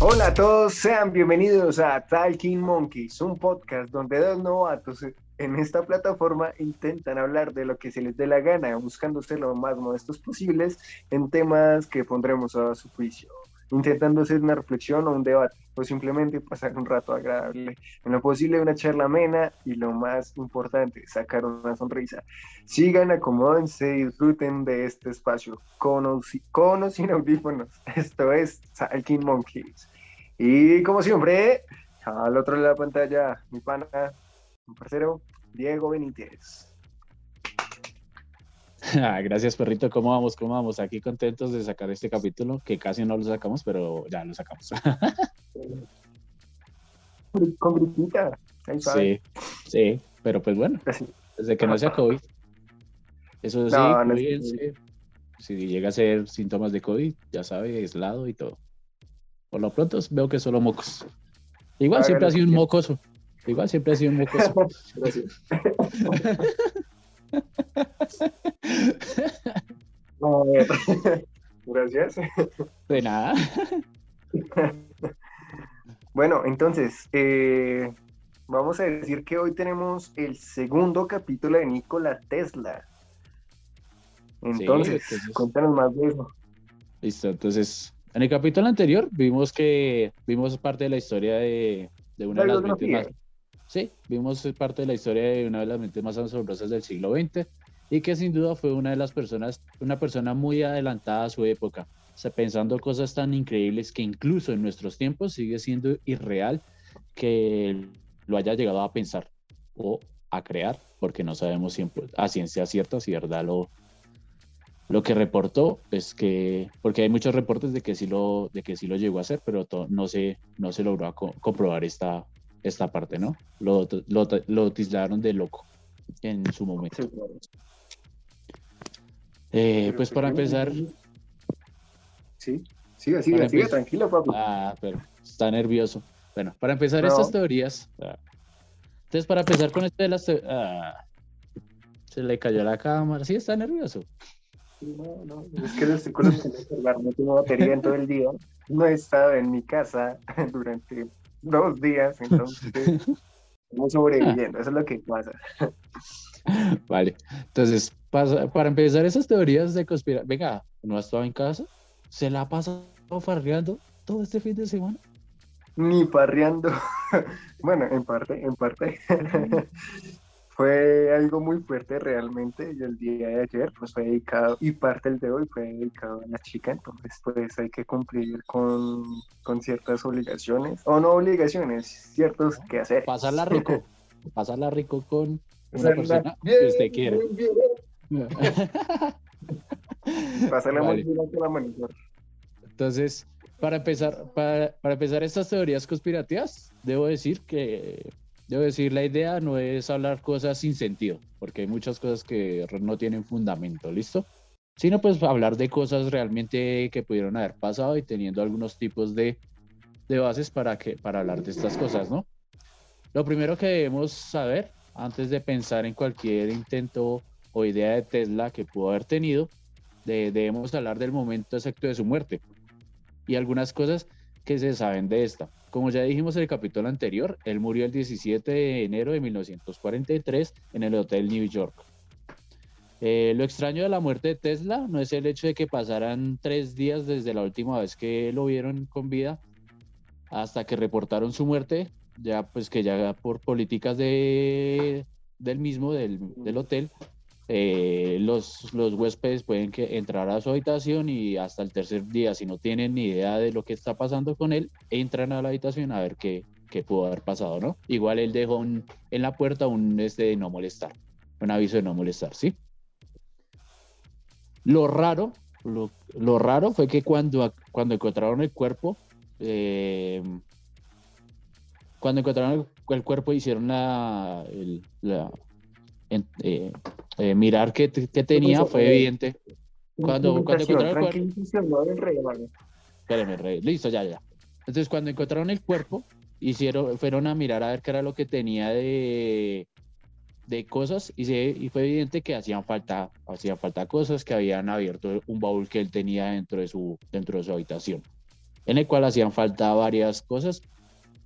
Hola a todos, sean bienvenidos a Talking Monkeys, un podcast donde dos novatos en esta plataforma intentan hablar de lo que se les dé la gana, buscando ser lo más modestos posibles en temas que pondremos a su juicio, intentando hacer una reflexión o un debate, o simplemente pasar un rato agradable. En lo posible, una charla amena y lo más importante, sacar una sonrisa. Sigan, acomódense y disfruten de este espacio, con o, con o sin audífonos. Esto es Talking Monkeys. Y como siempre, al otro lado de la pantalla, mi pana, mi parcero, Diego Benítez. Ah, gracias, perrito. ¿Cómo vamos? ¿Cómo vamos? Aquí contentos de sacar este capítulo, que casi no lo sacamos, pero ya lo sacamos. Con gritita. Sí, sí, pero pues bueno, desde que no sea COVID. Eso sí, No, no es cuídense. Si llega a ser síntomas de COVID, ya sabe, aislado y todo. Por lo pronto veo que solo mocos. Igual Haga siempre ha sido un mocoso. Igual siempre ha sido un mocoso. Gracias. A ver. Gracias. De nada. Bueno, entonces, eh, vamos a decir que hoy tenemos el segundo capítulo de Nikola Tesla. Entonces, entonces- cuéntanos más de eso. Listo, entonces, en el capítulo anterior vimos que vimos parte de la historia de, de una de La las mentes más... Sí, vimos parte de la historia de una de las mentes más asombrosas del siglo XX y que sin duda fue una de las personas, una persona muy adelantada a su época, pensando cosas tan increíbles que incluso en nuestros tiempos sigue siendo irreal que lo haya llegado a pensar o a crear, porque no sabemos siempre a ciencia cierta si verdad lo, lo que reportó es que, porque hay muchos reportes de que sí lo, de que sí lo llegó a hacer, pero to- no se, no se logró co- comprobar esta, esta parte, ¿no? Lo, lo, lo tildaron de loco en su momento. Sí, claro. Eh, Pero pues para empezar, Sí, siga, siga, Para siga, empezar- tranquilo, papi. ah, pero está nervioso. Bueno, para empezar No. estas teorías, ah, entonces para empezar con esto de las, te- ah, se le cayó la cámara, sí está nervioso. No, no, es que los estoy con los celular, no tengo batería en todo el día. No he estado en mi casa durante dos días, entonces estamos sobreviviendo, eso es lo que pasa. Vale, entonces, para empezar esas teorías de conspiración, venga, ¿no ha estado en casa? ¿Se la ha pasado farreando todo este fin de semana? Ni parreando. Bueno, en parte, en parte. Fue algo muy fuerte realmente y el día de ayer pues fue dedicado y parte del de hoy fue dedicado a la chica, entonces pues hay que cumplir con, con ciertas obligaciones, o no obligaciones, ciertos quehaceres. Pasarla rico, pasarla rico con una persona bien, que usted quiere. bien, bien. Pasarla muy bien con la monitor. Entonces, para empezar, para, para empezar estas teorías conspirativas, debo decir que, debo decir, la idea no es hablar cosas sin sentido, porque hay muchas cosas que no tienen fundamento, ¿listo? Sino pues hablar de cosas realmente que pudieron haber pasado y teniendo algunos tipos de, de bases para, que, para hablar de estas cosas, ¿no? Lo primero que debemos saber antes de pensar en cualquier intento o idea de Tesla que pudo haber tenido, de- debemos hablar del momento exacto de su muerte y algunas cosas que se saben de esta. Como ya dijimos en el capítulo anterior, él murió el 17 de enero de 1943 en el Hotel New York. Eh, lo extraño de la muerte de Tesla no es el hecho de que pasaran tres días desde la última vez que lo vieron con vida hasta que reportaron su muerte, ya pues que ya por políticas de, del mismo, del, del hotel, eh, los, los huéspedes pueden que entrar a su habitación y hasta el tercer día, si no tienen ni idea de lo que está pasando con él, entran a la habitación a ver qué, qué pudo haber pasado, ¿no? Igual él dejó en la puerta un este de no molestar, un aviso de no molestar, ¿sí? Lo raro, lo, lo raro fue que cuando, cuando encontraron el cuerpo, eh, cuando encontraron el, cuerpo hicieron la, eh, eh, mirar qué, qué tenía, fue evidente. Cuando- cuando encontraron el cuerpo-. Espérame, rey. Listo, ya, ya. Entonces, cuando encontraron el cuerpo, hicieron, fueron a mirar a ver qué era lo que tenía de, de cosas y, se, y fue evidente que hacían falta, hacían falta cosas, que habían abierto un baúl que él tenía dentro de su, dentro de su habitación, en el cual hacían falta varias cosas,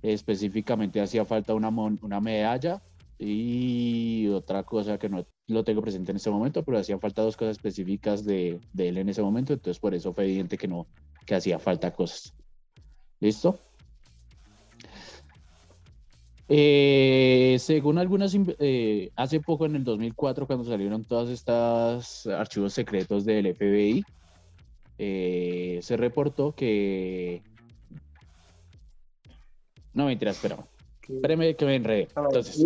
específicamente hacía falta una, una medalla y otra cosa que no lo tengo presente en este momento, pero hacían falta dos cosas específicas de, de él en ese momento, entonces por eso fue evidente que no, que hacía falta cosas. ¿Listo? Eh, según algunas, eh, hace poco en el 2004, cuando salieron todos estos archivos secretos del FBI, eh, se reportó que... No, mentira, espera. Espérame que me enredé. Entonces,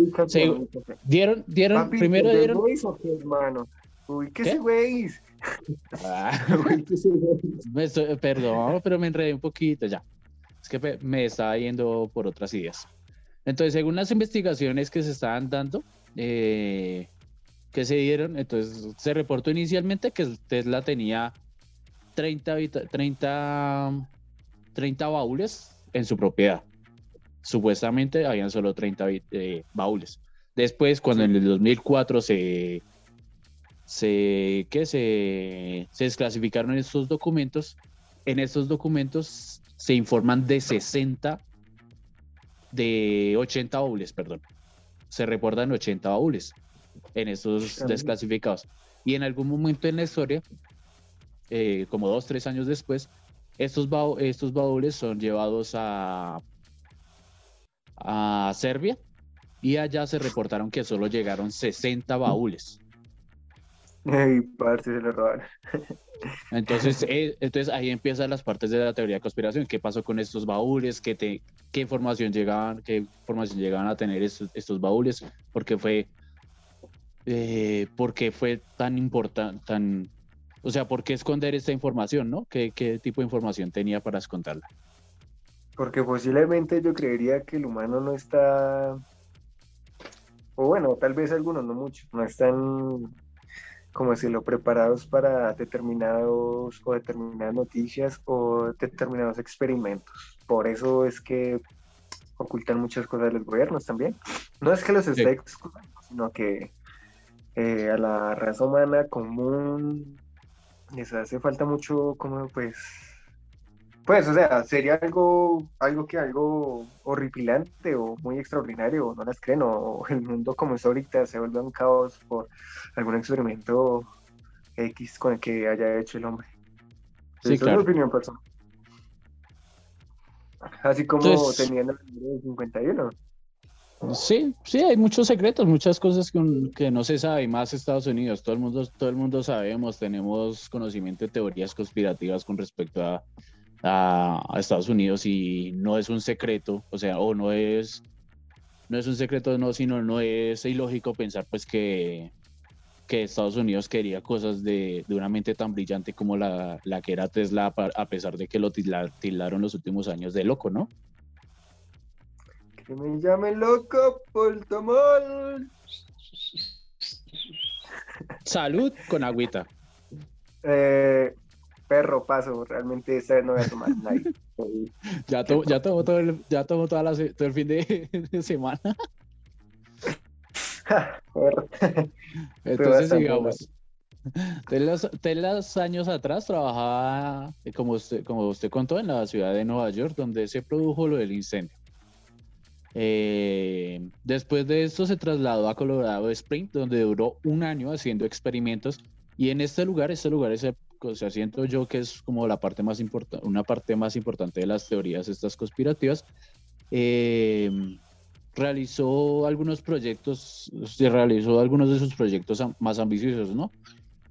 dieron, dieron, primero dieron... hermano? Uy, ¿qué. Ah, perdón, pero me enredé un poquito ya. Es que me estaba yendo por otras ideas. Entonces, según las investigaciones que se estaban dando, eh, que se dieron, entonces se reportó inicialmente que Tesla tenía 30, 30, 30 baúles en su propiedad. Supuestamente habían solo 30 eh, baúles. Después, cuando en el 2004 se, se, ¿qué? se, se desclasificaron estos documentos, en estos documentos se informan de 60 de 80 baúles, perdón. Se reportan 80 baúles en estos desclasificados. Y en algún momento en la historia, eh, como dos, tres años después, estos, estos baúles son llevados a, a Serbia y allá se reportaron que solo llegaron 60 baúles. Ay, parte se lo robaron. Entonces, eh, entonces ahí empiezan las partes de la teoría de conspiración. ¿Qué pasó con estos baúles? ¿Qué, te, qué información llegaban, qué información llegaban a tener estos, estos baúles? ¿Por qué fue, eh, por fue tan importante, tan, o sea, por qué esconder esta información, no? ¿Qué, ¿Qué tipo de información tenía para esconderla? Porque posiblemente yo creería que el humano no está, o bueno, tal vez algunos, no muchos, no están como decirlo, preparados para determinados o determinadas noticias o determinados experimentos. Por eso es que ocultan muchas cosas de los gobiernos también. No es que los esté excluyendo, sino que eh, a la raza humana común les hace falta mucho como pues pues, o sea, sería algo, algo que algo horripilante o muy extraordinario, no las creen, o el mundo como es ahorita se vuelve un caos por algún experimento X con el que haya hecho el hombre. Sí, Esa es mi opinión personal. Así como tenían el número de 51. Sí, sí, hay muchos secretos, muchas cosas que, que, no se sabe, más Estados Unidos, todo el mundo, todo el mundo sabemos, tenemos conocimiento de teorías conspirativas con respecto a a, Estados Unidos y no es un secreto, o sea, o no es, no es un secreto, no, sino no es ilógico pensar pues que, que Estados Unidos quería cosas de, de, una mente tan brillante como la, la que era Tesla, a pesar de que lo tildaron los últimos años de loco, ¿no? Que me llame loco por tomar. Salud con agüita. Eh, perro paso, realmente esta vez no voy a tomar nadie. ya tomo, ya tomo todo el, ya tomo toda la, todo el fin de, semana. Entonces sigamos. De los, años atrás trabajaba, como usted, como usted contó, en la ciudad de Nueva York, donde se produjo lo del incendio. Eh, después de esto se trasladó a Colorado Springs, donde duró un año haciendo experimentos. Y en este lugar, este lugar es o sea, siento yo que es como la parte más importante, una parte más importante de las teorías estas conspirativas. Eh, realizó algunos proyectos, se realizó algunos de sus proyectos más ambiciosos, ¿no?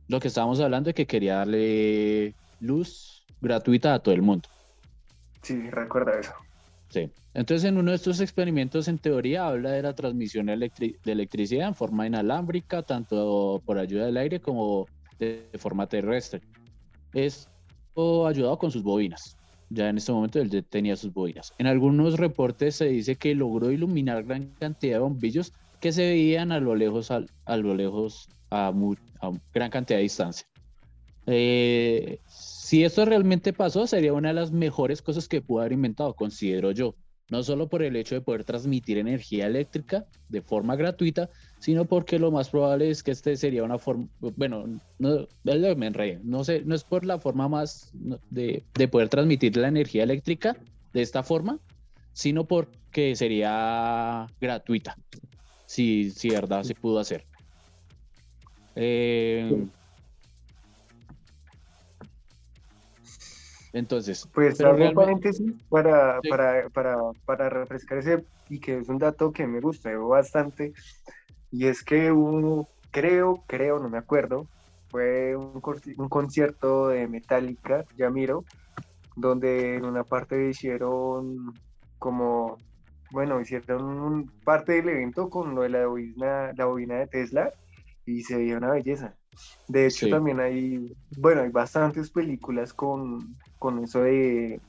Lo que estábamos hablando de que quería darle luz gratuita a todo el mundo. Sí, recuerda eso. Sí. Entonces, en uno de estos experimentos, en teoría, habla de la transmisión de electricidad en forma inalámbrica, tanto por ayuda del aire como de forma terrestre esto ayudado con sus bobinas. Ya en este momento él tenía sus bobinas. En algunos reportes se dice que logró iluminar gran cantidad de bombillos que se veían a lo lejos, a, lo lejos a, gran cantidad de distancia. Eh, si esto realmente pasó, sería una de las mejores cosas que pudo haber inventado, considero yo. No solo por el hecho de poder transmitir energía eléctrica de forma gratuita, sino porque lo más probable es que este sería una forma, bueno, no, me enredé, no sé, no es por la forma más de, de poder transmitir la energía eléctrica de esta forma, sino porque sería gratuita, si, si verdad se pudo hacer. Eh, entonces, pues pero paréntesis para, para, para, para, refrescar ese y que es un dato que me gusta bastante y es que uno creo, creo, no me acuerdo, fue un, un concierto de Metallica, ya miro, donde en una parte hicieron como, bueno, hicieron parte del evento con lo de la bobina, la bobina de Tesla y se veía una belleza. De hecho, también hay, bueno, hay bastantes películas con, con eso de,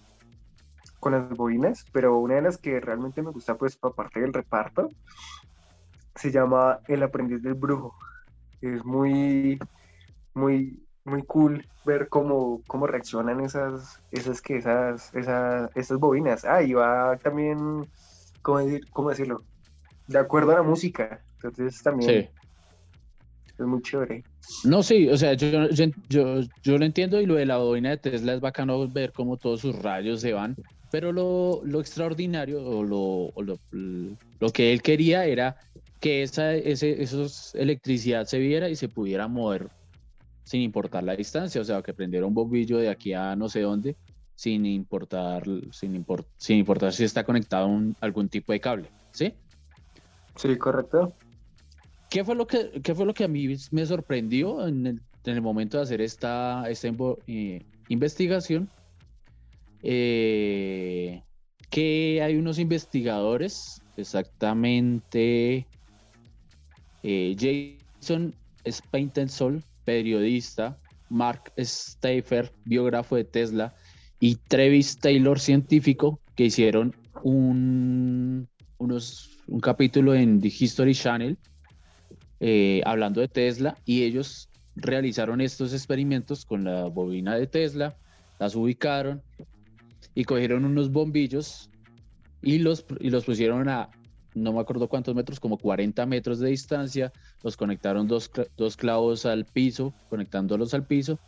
con las bobinas, pero una de las que realmente me gusta, pues, aparte del reparto, se llama El aprendiz del brujo. Es muy, muy, muy cool ver cómo, cómo reaccionan esas, esas, que esas, esas, esas bobinas. Ah, y va también, ¿cómo, decir, ¿cómo decirlo? De acuerdo a la música. Entonces también es muy chévere. No, sí, o sea, yo, yo, yo, lo entiendo y lo de la bobina de Tesla es bacano ver cómo todos sus rayos se van, pero lo, lo extraordinario o, lo, o lo, lo, que él quería era que esa ese, esos electricidad se viera y se pudiera mover sin importar la distancia, o sea, que prendiera un bombillo de aquí a no sé dónde, sin importar, sin, sin importar si está conectado a algún tipo de cable, ¿sí? Sí, correcto. ¿Qué fue lo que, qué fue lo que a mí me sorprendió en el, en el momento de hacer esta, esta eh, investigación? Eh, que hay unos investigadores, exactamente. Eh, Jason Spaintensol, periodista, Mark Stafer, biógrafo de Tesla, y Travis Taylor, científico, que hicieron un, un capítulo en The History Channel eh, hablando de Tesla. Y ellos realizaron estos experimentos con la bobina de Tesla, las ubicaron y cogieron unos bombillos y los, y los pusieron a no me acuerdo cuántos metros, como 40 metros de distancia, los conectaron dos, clavos al piso, conectándolos al piso.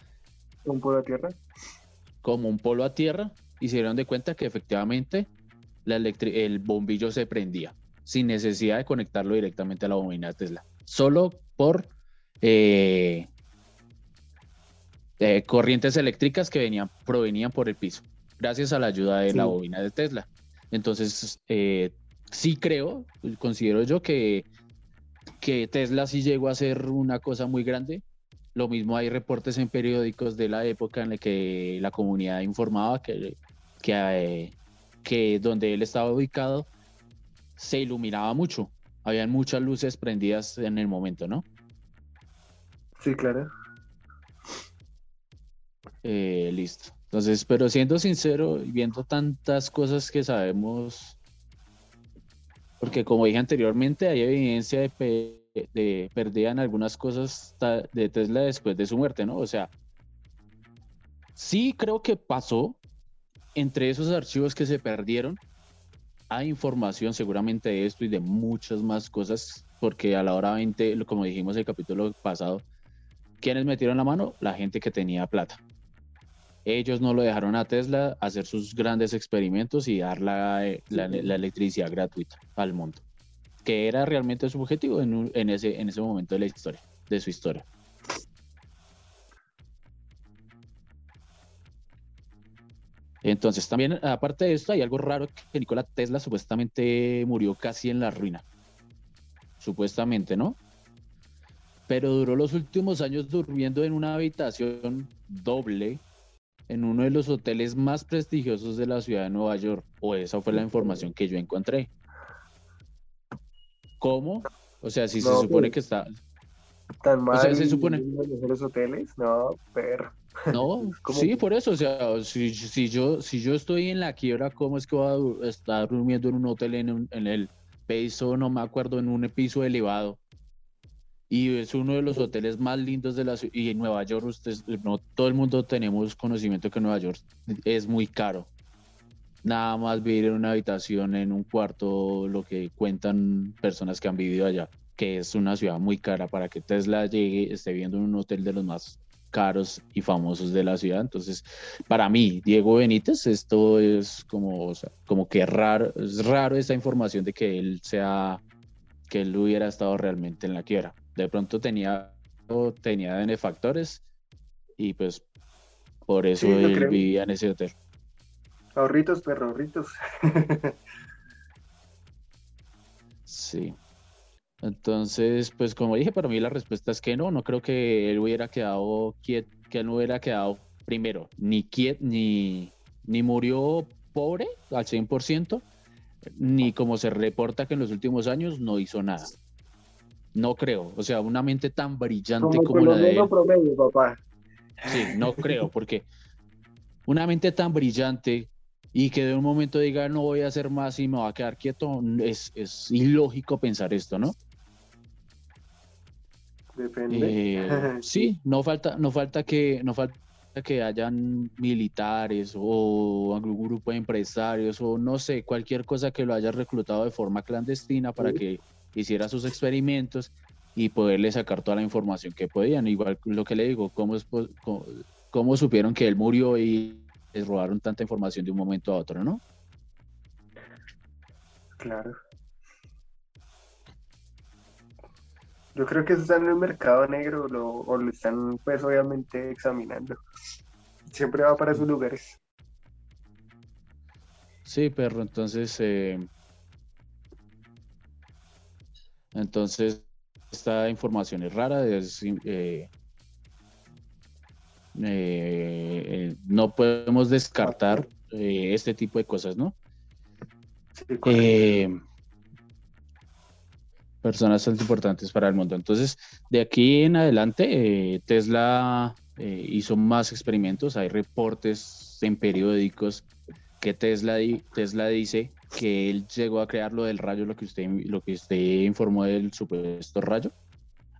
¿Un polo a tierra? Como un polo a tierra, y se dieron de cuenta que efectivamente la el bombillo se prendía, sin necesidad de conectarlo directamente a la bobina de Tesla, solo por eh, eh, corrientes eléctricas que venían, provenían por el piso, gracias a la ayuda de la bobina de Tesla. Entonces, eh, sí creo, considero yo que, que Tesla sí llegó a ser una cosa muy grande. Lo mismo hay reportes en periódicos de la época en la que la comunidad informaba que, que, eh, que donde él estaba ubicado se iluminaba mucho. Habían muchas luces prendidas en el momento, ¿no? Sí, claro. Eh, listo. Entonces, pero siendo sincero, viendo tantas cosas que sabemos porque como dije anteriormente, hay evidencia de, de pérdida en algunas cosas de Tesla después de su muerte, ¿no? O sea, sí creo que pasó entre esos archivos que se perdieron. Hay información seguramente de esto y de muchas más cosas, porque a la hora 20, como dijimos en el capítulo pasado, ¿quiénes metieron la mano? La gente que tenía plata. Ellos no lo dejaron a Tesla hacer sus grandes experimentos y dar la, eh, electricidad gratuita al mundo, que era realmente su objetivo en, ese, en ese momento de la historia, de su historia. Entonces, también, aparte de esto, hay algo raro que Nikola Tesla supuestamente murió casi en la ruina. Supuestamente, ¿no? Pero duró los últimos años durmiendo en una habitación doble en uno de los hoteles más prestigiosos de la ciudad de Nueva York, o esa fue la información que yo encontré. ¿Cómo? O sea, si se supone pues, que está... ¿Tan mal o sea, se supone... los hoteles? No, pero... No, sí, por eso, o sea, si, si, yo, si yo estoy en la quiebra, ¿cómo es que voy a estar durmiendo en un hotel en, en el piso, no me acuerdo, en un piso elevado? Y es uno de los hoteles más lindos de la ciudad. Y en Nueva York, ustedes, no todo el mundo tenemos conocimiento que Nueva York es muy caro. Nada más vivir en una habitación, en un cuarto, lo que cuentan personas que han vivido allá. que es una ciudad muy cara para que Tesla llegue, esté viendo en un hotel de los más caros y famosos de la ciudad. Entonces, para mí, Diego Benítez, esto es como, como que raro, es raro esta información de que él sea, que él hubiera estado realmente en la quiebra. De pronto tenía, tenía benefactores y pues por eso él vivía en ese hotel. Ahorritos, perro, ahorritos. sí. Entonces, pues como dije, para mí la respuesta es que no, no creo que él hubiera quedado quieto, que él no hubiera quedado primero, ni quieto, ni, ni murió pobre al 100%, ni como se reporta que en los últimos años no hizo nada. No creo, o sea, una mente tan brillante como, la de él. papá. Sí, no creo, porque una mente tan brillante y que de un momento diga no voy a hacer más y me va a quedar quieto, es, es ilógico pensar esto, ¿no? Depende. Eh, sí, no falta, no falta que, no falta que hayan militares o algún grupo de empresarios o no sé, cualquier cosa que lo haya reclutado de forma clandestina para que hiciera sus experimentos y poderle sacar toda la información que podían. Igual lo que le digo, ¿cómo, es, cómo, supieron que él murió y les robaron tanta información de un momento a otro, no? Claro. Yo creo que eso está en el mercado negro o lo están pues obviamente examinando. Siempre va para esos lugares. Sí, perro, entonces eh, entonces esta información es rara, es, eh, eh, no podemos descartar este tipo de cosas, ¿no? Sí, personas tan importantes para el mundo. Entonces, de aquí en adelante, eh, Tesla eh, hizo más experimentos. Hay reportes en periódicos que Tesla, Tesla dice que él llegó a crear lo del rayo, lo que usted, lo que usted informó del supuesto rayo.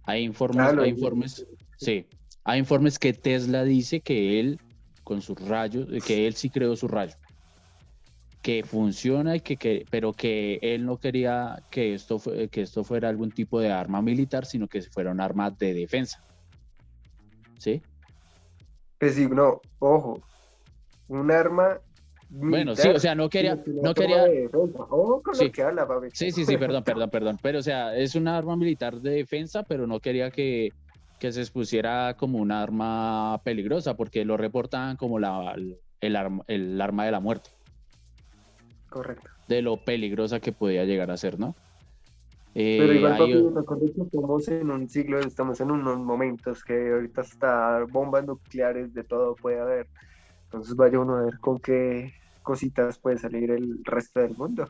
Hay informes, hay informes, sí, hay informes que Tesla dice que él con su rayo, que él sí creó su rayo que funciona y que, pero que él no quería que esto, que esto fuera algún tipo de arma militar, sino que fuera un arma de defensa. ¿Sí? Pues sí, no, ojo, un arma bueno, sí, o sea, no quería, no quería. Con sí. Sí, sí, sí, perdón, perdón, perdón. Pero, o sea, es un arma militar de defensa, pero no quería que, que se expusiera como un arma peligrosa, porque lo reportaban como la, el, arma, el arma de la muerte. Correcto. De lo peligrosa que podía llegar a ser, ¿no? Pero igual, eh, papi, hay... que estamos en un siglo, estamos en unos momentos que ahorita está bombas nucleares, de todo puede haber. Entonces vaya uno a ver con qué cositas puede salir el resto del mundo.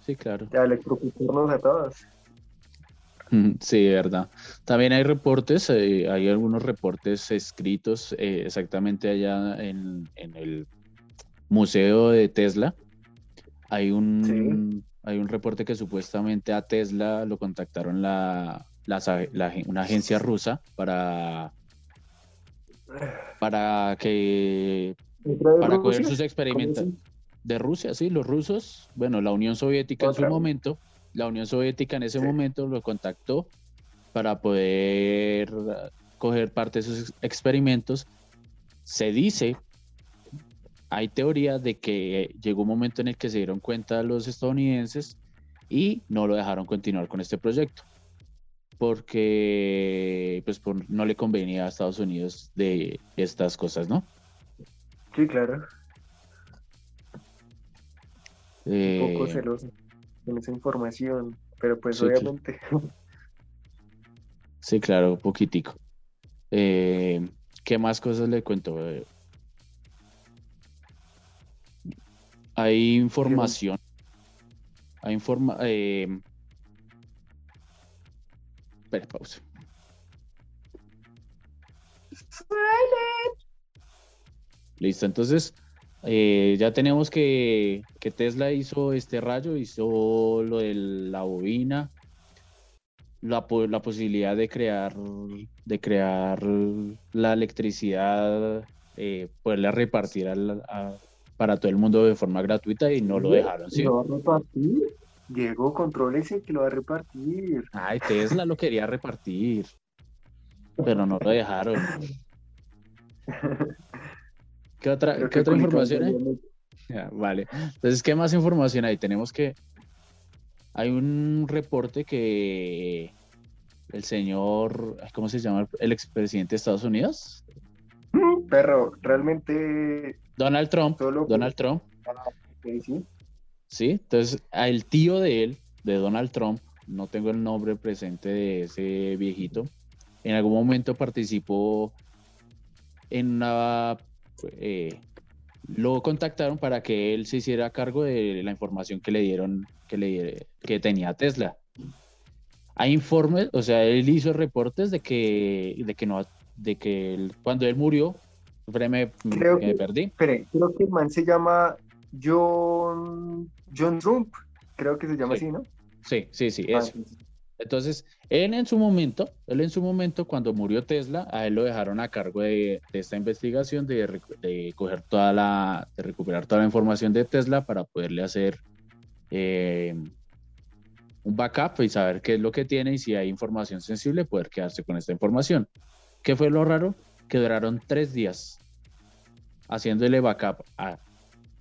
Sí, claro. Ya electrocutarnos a todos. Sí, verdad. También hay reportes, eh, hay algunos reportes escritos eh, exactamente allá en, en, el Museo de Tesla, hay un, hay un reporte que supuestamente a Tesla lo contactaron la, una agencia rusa para, para que para coger sus experimentos. de Rusia, sí, los rusos, bueno, la Unión Soviética en su momento, la Unión Soviética en ese momento lo contactó para poder coger parte de sus experimentos. Se dice hay teoría de que llegó un momento en el que se dieron cuenta los estadounidenses y no lo dejaron continuar con este proyecto porque pues no le convenía a Estados Unidos de estas cosas, ¿no? Sí, claro. un poco eh, celoso con esa información, pero pues obviamente. Sí, claro, poquitico. Eh, ¿Qué más cosas le cuento? Hay información. Hay informa. Eh... Espera, pausa. Listo, entonces eh, ya tenemos que, que, Tesla hizo este rayo, hizo lo de la bobina, la, la posibilidad de crear, de crear la electricidad, eh, poderla repartir a, para todo el mundo de forma gratuita y no lo dejaron, ¿sí? Diego, contrólese que lo va a repartir. Ay, Tesla lo quería repartir, pero no lo dejaron. ¿Qué otra, ¿qué otra información hay? vale. Entonces, ¿qué más información hay? Tenemos que. Hay un reporte que el señor, ¿cómo se llama? El expresidente de Estados Unidos. Perro, realmente. Donald Trump. Donald Trump. Ah, sí. Sí, entonces el tío de él, de Donald Trump, no tengo el nombre presente de ese viejito, en algún momento participó en una eh, lo contactaron para que él se hiciera cargo de la información que le dieron que, le, que tenía Tesla. Hay informes, o sea, él hizo reportes de que, de que no, de que cuando él murió, me, creo que, me perdí. Espere, creo que el man se llama John, John Trump, creo que se llama así, ¿no? Sí, sí, sí, ah, entonces, él en su momento, él en su momento, cuando murió Tesla, a él lo dejaron a cargo de, esta investigación, de, coger toda la, de recuperar toda la información de Tesla para poderle hacer eh, un backup y saber qué es lo que tiene y si hay información sensible, poder quedarse con esta información. ¿Qué fue lo raro? Que duraron tres días haciéndole backup a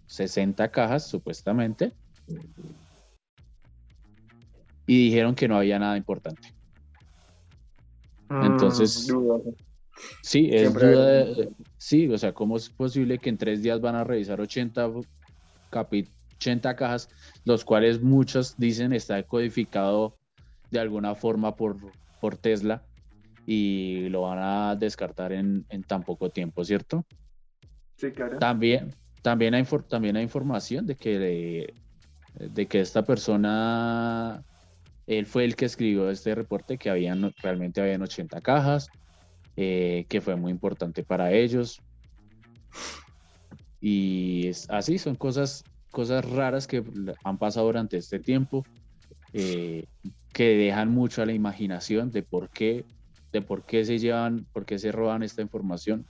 60 cajas, supuestamente, y dijeron que no había nada importante. Mm, Entonces, sí, es duda de, sí, o sea, ¿cómo es posible que en tres días van a revisar 80, 80 cajas, los cuales muchos dicen está codificado de alguna forma por, por Tesla y lo van a descartar en, en tan poco tiempo, ¿cierto? Sí, claro. También, también, hay, también hay información de que, de que esta persona él fue el que escribió este reporte que habían, realmente habían 80 cajas, eh, que fue muy importante para ellos. Y es así, son cosas, cosas raras que han pasado durante este tiempo, eh, que dejan mucho a la imaginación de por qué, de por qué se llevan, por qué se roban esta información,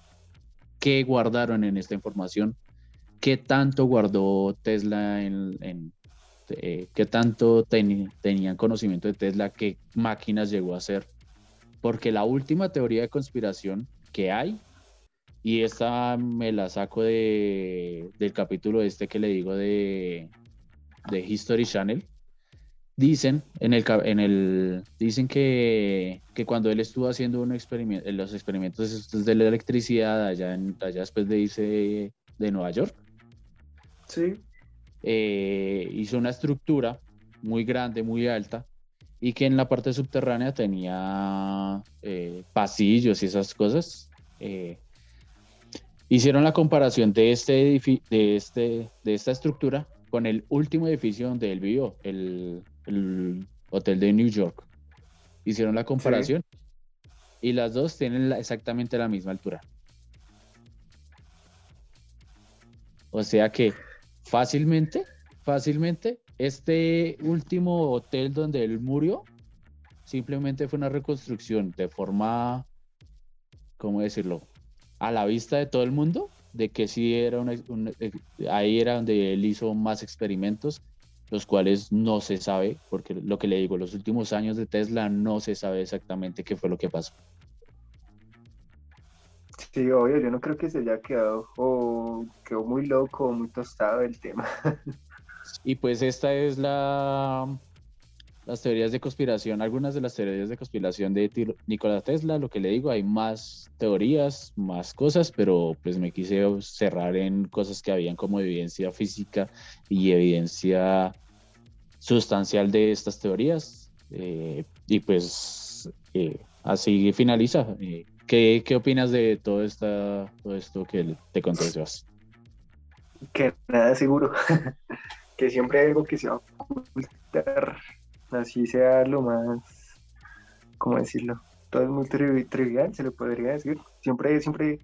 qué guardaron en esta información, qué tanto guardó Tesla en, eh, qué tanto tenían conocimiento de Tesla, qué máquinas llegó a hacer. Porque la última teoría de conspiración que hay, y esta me la saco de, del capítulo este que le digo de, de History Channel, dicen en el, en el dicen que, que, cuando él estuvo haciendo un experimento los experimentos de la electricidad allá en, allá después de irse de Nueva York sí eh, hizo una estructura muy grande, muy alta, y que en la parte subterránea tenía eh, pasillos y esas cosas. Eh, hicieron la comparación de, este de, este, de esta estructura con el último edificio donde él vivió, el, Hotel de New York. Hicieron la comparación y las dos tienen exactamente la misma altura. O sea que fácilmente, fácilmente, este último hotel donde él murió simplemente fue una reconstrucción de forma, ¿cómo decirlo? A la vista de todo el mundo, de que sí era una, eh, ahí era donde él hizo más experimentos, los cuales no se sabe, porque lo que le digo, los últimos años de Tesla no se sabe exactamente qué fue lo que pasó. Sí, obvio, yo no creo que se haya quedado o quedó muy loco muy tostado el tema. Y pues esta es la las teorías de conspiración, algunas de las teorías de conspiración de Nikola Tesla, lo que le digo, hay más teorías, más cosas, pero pues me quise cerrar en cosas que habían como evidencia física y evidencia sustancial de estas teorías. Eh, y pues eh, así finaliza. Eh, ¿Qué, ¿Qué, opinas de todo, esta, todo esto que te conté, Que nada seguro, que siempre hay algo que se va a ocultar, así sea lo más, ¿cómo decirlo? Todo es muy trivial, se le podría decir. Siempre, siempre,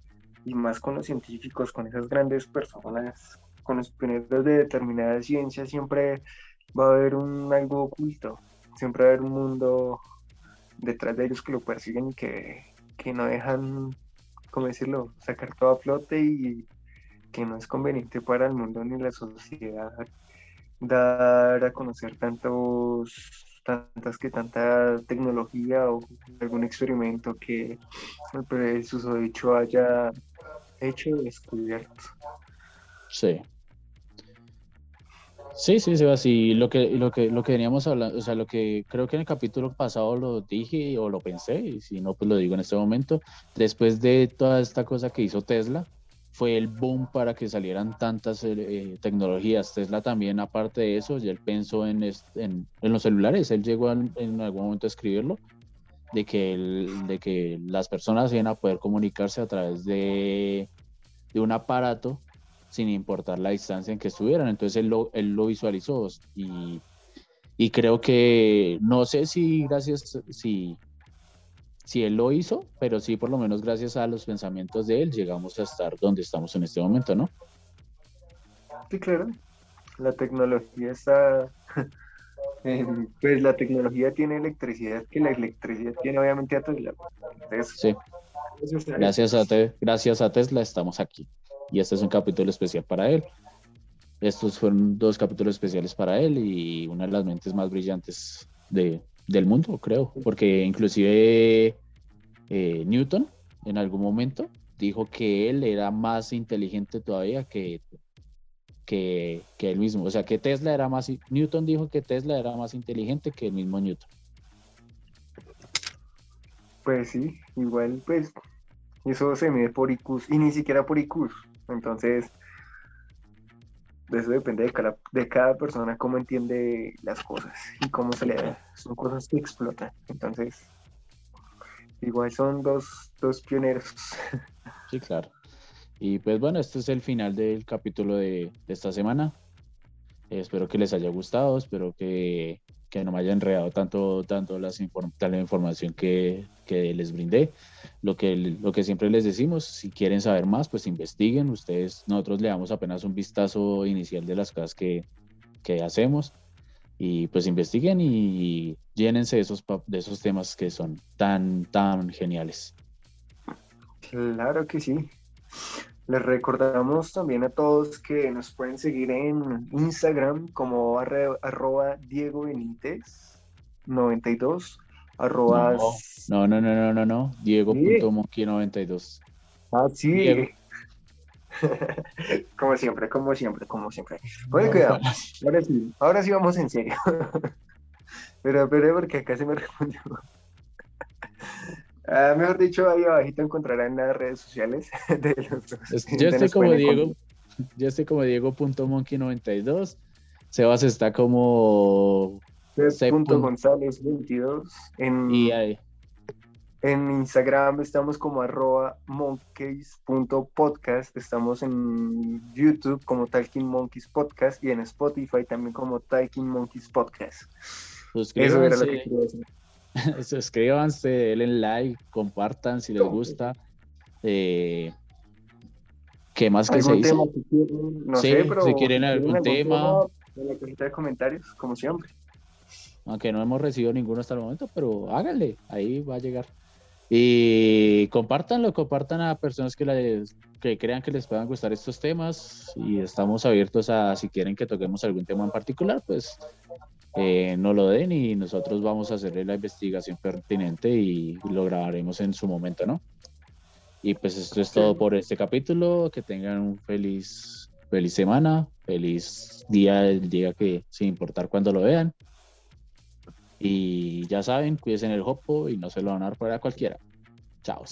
y más con los científicos, con esas grandes personas, con los pioneros de determinada ciencia, siempre va a haber un algo oculto, siempre va a haber un mundo detrás de ellos que lo persiguen y que que no dejan, ¿cómo decirlo?, sacar todo a flote y que no es conveniente para el mundo ni la sociedad dar a conocer tantos tantas que tanta tecnología o algún experimento que el susodicho haya hecho descubierto. Sí. Sí, sí, sí, así lo que, lo que, lo que veníamos hablando, o sea, lo que creo que en el capítulo pasado lo dije o lo pensé, y si no, pues lo digo en este momento, después de toda esta cosa que hizo Tesla, fue el boom para que salieran tantas eh, tecnologías. Tesla también, aparte de eso, ya él pensó en, en, los celulares, él llegó en algún momento a escribirlo, de que, de que las personas iban a poder comunicarse a través de, de un aparato sin importar la distancia en que estuvieran. Entonces él lo, él lo visualizó y, y creo que, no sé si gracias, si si él lo hizo, pero sí por lo menos gracias a los pensamientos de él llegamos a estar donde estamos en este momento, ¿no? Sí, claro. La tecnología está, pues la tecnología tiene electricidad, que la electricidad tiene obviamente a Tesla. sí. Gracias a, gracias a Tesla estamos aquí. Y este es un capítulo especial para él. Estos fueron dos capítulos especiales para él y una de las mentes más brillantes de, del mundo, creo, porque inclusive eh, Newton en algún momento dijo que él era más inteligente todavía que, que, que, él mismo. O sea, que Tesla era más... Newton dijo que Tesla era más inteligente que el mismo Newton. Pues sí, igual pues eso se mide por IQ y ni siquiera por IQ. Entonces, eso depende de cada, de cada persona cómo entiende las cosas y cómo se le da. Son cosas que explotan. Entonces, igual son dos, dos pioneros. Sí, claro. Y pues bueno, este es el final del capítulo de, esta semana. espero que les haya gustado, espero que, que no me haya enredado tanto, tanto las la información que, que, les brindé. Lo que, lo que siempre les decimos, si quieren saber más, pues investiguen. Ustedes, nosotros le damos apenas un vistazo inicial de las cosas que, que hacemos y pues investiguen y llénense de esos, de esos temas que son tan, tan geniales. Claro que sí. Les recordamos también a todos que nos pueden seguir en Instagram como arroba Diego Benítez 92 arroba... No, no, no, no, no, no, Diego.monkey92. Ah, sí. como siempre, como siempre, como siempre. Bueno, cuidado. Ahora sí, ahora sí vamos en serio. pero, pero porque acá se me respondió. Ah, mejor dicho, ahí abajito encontrarán las redes sociales de los, Yo estoy como Diego, yo estoy como Diego.monkey92. Sebas está como González22 en y ahí. En Instagram estamos como arroba monkeys.podcast, estamos en YouTube como Talking Monkeys Podcast y en Spotify también como Talking Monkeys Podcast. Eso era lo que quería decir. Suscríbanse, denle like, compartan si les gusta. Eh, ¿Qué más que se dice? no sé, pero si quieren algún, tema, en la cajita de comentarios, como siempre. Aunque no hemos recibido ninguno hasta el momento, pero háganle, ahí va a llegar. Y compártanlo, compartan a personas que, les, que crean que les puedan gustar estos temas y estamos abiertos a si quieren que toquemos algún tema en particular, pues eh, no lo den y nosotros vamos a hacerle la investigación pertinente y lo grabaremos en su momento, ¿no? Y pues esto es todo por este capítulo, que tengan un feliz, feliz semana, feliz día, el día que, sin importar cuándo lo vean. Y ya saben, cuídense en el hopo y no se lo van a dar para cualquiera. Chao.